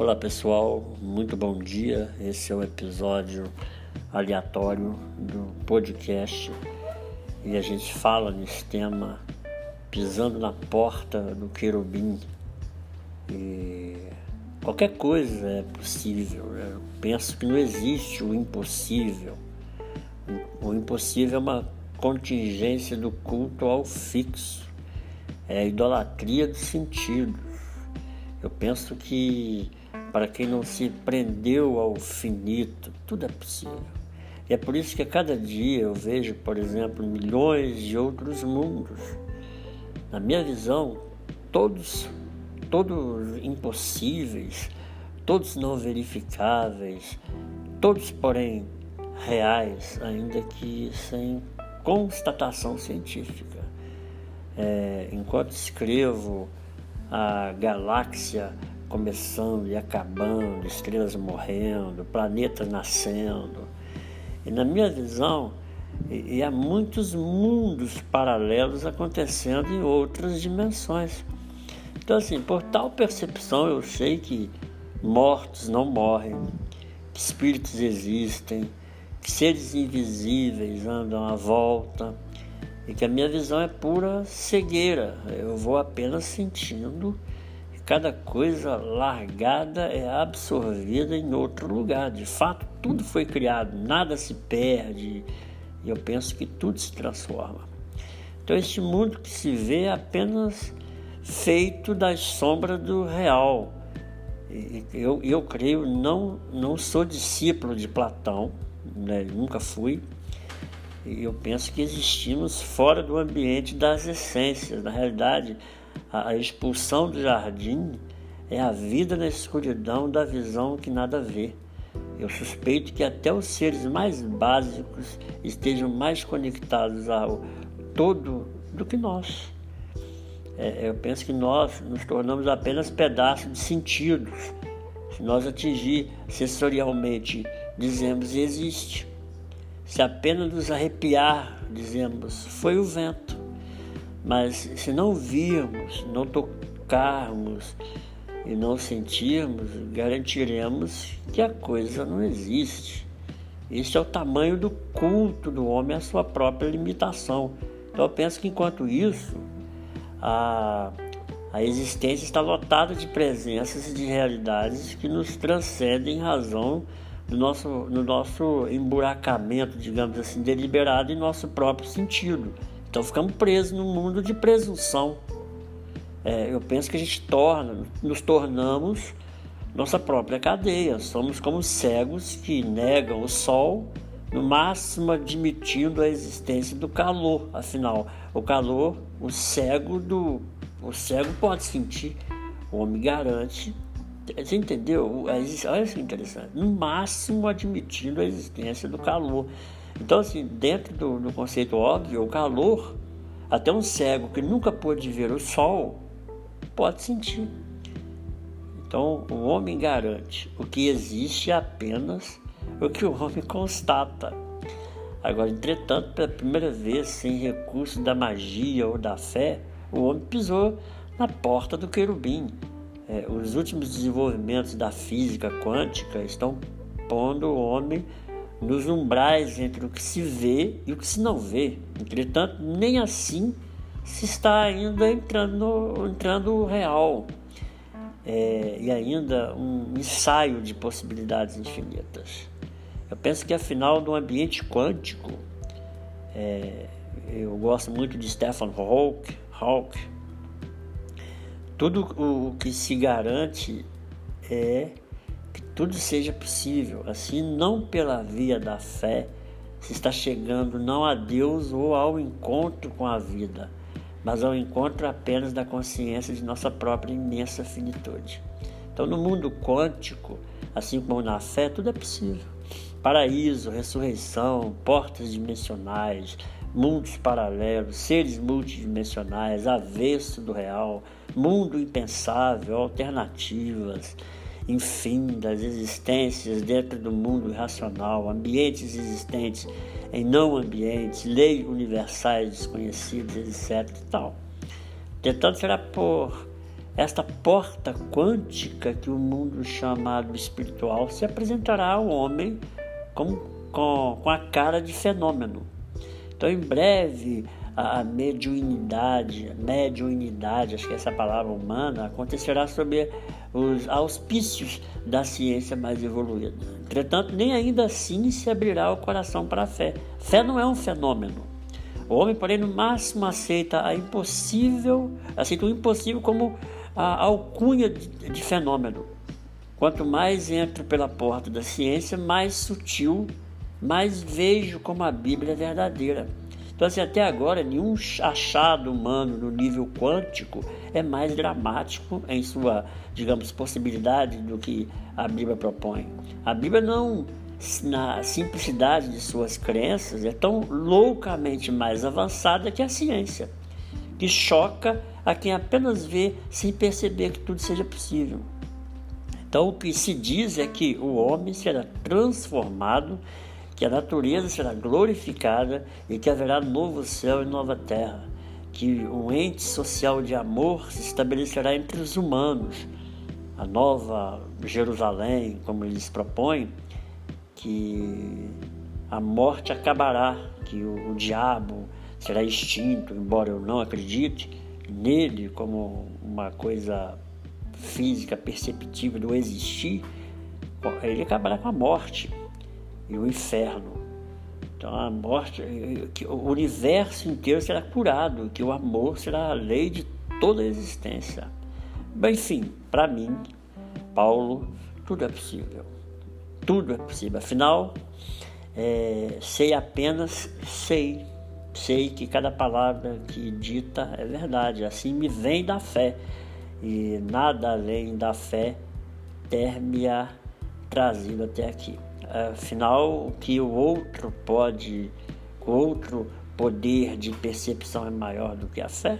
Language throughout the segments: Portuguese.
Olá pessoal, muito bom dia. Esse é o episódio aleatório do podcast e a gente fala nesse tema pisando na porta do querubim. E qualquer coisa é possível. Eu penso que não existe o impossível. O impossível é uma contingência do culto ao fixo, é a idolatria dos sentidos. Eu penso que para quem não se prendeu ao finito, tudo é possível. E é por isso que a cada dia eu vejo, por exemplo, milhões de outros mundos. Na minha visão, todos, todos impossíveis, todos não verificáveis, todos, porém, reais, ainda que sem constatação científica. É, enquanto escrevo a galáxia começando e acabando, estrelas morrendo, planetas nascendo. E na minha visão, e, há muitos mundos paralelos acontecendo em outras dimensões. Então, assim, por tal percepção, eu sei que mortos não morrem, que espíritos existem, que seres invisíveis andam à volta e que a minha visão é pura cegueira. Eu vou apenas sentindo cada coisa largada é absorvida em outro lugar. De fato, tudo foi criado, nada se perde, e eu penso que tudo se transforma. Então, este mundo que se vê é apenas feito das sombras do real. Eu, eu creio, não, não sou discípulo de Platão, né? nunca fui, eu penso que existimos fora do ambiente das essências. Na realidade, a expulsão do jardim é a vida na escuridão da visão que nada vê. Eu suspeito que até os seres mais básicos estejam mais conectados ao todo do que nós. É, eu penso que nós nos tornamos apenas pedaços de sentidos. Se nós atingir sensorialmente, dizemos existe. Se apenas nos arrepiar, dizemos foi o vento. Mas se não virmos, não tocarmos e não sentirmos, garantiremos que a coisa não existe. Este é o tamanho do culto do homem à sua própria limitação. Então eu penso que enquanto isso, a, a existência está lotada de presenças e de realidades que nos transcendem em razão do nosso, do nosso emburacamento, digamos assim, deliberado em nosso próprio sentido. Então ficamos presos num mundo de presunção. É, eu penso que a gente torna, nos tornamos nossa própria cadeia. Somos como cegos que negam o sol, no máximo admitindo a existência do calor. Afinal, o calor, o cego do, o cego pode sentir. O homem garante. Você entendeu? Olha que interessante. No máximo admitindo a existência do calor. Então, assim, dentro do, do conceito óbvio, o calor, até um cego que nunca pôde ver o sol, pode sentir. Então, o homem garante o que existe é apenas o que o homem constata. Agora, entretanto, pela primeira vez, sem recurso da magia ou da fé, o homem pisou na porta do querubim. É, os últimos desenvolvimentos da física quântica estão pondo o homem nos umbrais entre o que se vê e o que se não vê. Entretanto, nem assim se está ainda entrando, entrando o real. É, e ainda um ensaio de possibilidades infinitas. Eu penso que afinal do ambiente quântico, é, eu gosto muito de Stephen Hawking, Hawking tudo o que se garante é tudo seja possível. Assim, não pela via da fé se está chegando não a Deus ou ao encontro com a vida, mas ao encontro apenas da consciência de nossa própria imensa finitude. Então, no mundo quântico, assim como na fé, tudo é possível. Paraíso, ressurreição, portas dimensionais, mundos paralelos, seres multidimensionais, avesso do real, mundo impensável, alternativas, enfim, das existências dentro do mundo irracional, ambientes existentes em não ambientes, leis universais desconhecidas, etc. E tal. Tentando será por esta porta quântica que o mundo chamado espiritual se apresentará ao homem com, com, com a cara de fenômeno. Então, em breve, a mediunidade, mediunidade, acho que é essa palavra humana, acontecerá sob os auspícios da ciência mais evoluída. Entretanto, nem ainda assim se abrirá o coração para a fé. Fé não é um fenômeno. O homem, porém, no máximo aceita a impossível, aceita o impossível como a alcunha de, de fenômeno. Quanto mais entro pela porta da ciência, mais sutil, mais vejo como a Bíblia é verdadeira. Então, assim, até agora, nenhum achado humano no nível quântico é mais dramático em sua, digamos, possibilidade do que a Bíblia propõe. A Bíblia não, na simplicidade de suas crenças, é tão loucamente mais avançada que a ciência, que choca a quem apenas vê sem perceber que tudo seja possível. Então, o que se diz é que o homem será transformado que a natureza será glorificada e que haverá novo céu e nova terra, que um ente social de amor se estabelecerá entre os humanos, a nova Jerusalém, como eles propõem, que a morte acabará, que o, o diabo será extinto, embora eu não acredite nele como uma coisa física perceptível do existir, ele acabará com a morte e o inferno. Então a morte, que o universo inteiro será curado, que o amor será a lei de toda a existência. Bem, enfim, para mim, Paulo, tudo é possível. Tudo é possível. Afinal, é, sei apenas, sei, sei que cada palavra que dita é verdade. Assim me vem da fé. E nada além da fé ter me trazido até aqui. Afinal, o que o outro pode, o outro poder de percepção é maior do que a fé?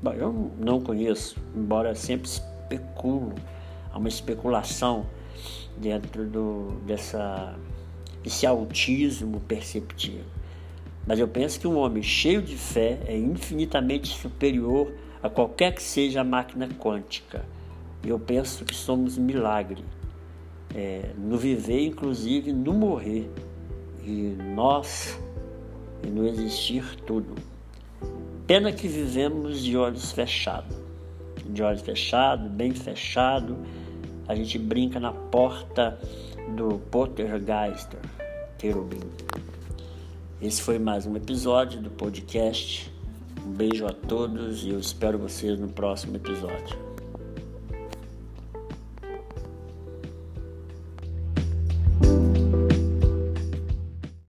Bom, eu não conheço, embora sempre especulo, há uma especulação dentro do, dessa, desse autismo perceptivo. Mas eu penso que um homem cheio de fé é infinitamente superior a qualquer que seja a máquina quântica. Eu penso que somos milagre é, no viver, inclusive no morrer, e nós, e no existir tudo. Pena que vivemos de olhos fechados, de olhos fechados, bem fechado, a gente brinca na porta do Pottergeister, querubim. Esse foi mais um episódio do podcast. Um beijo a todos e eu espero vocês no próximo episódio.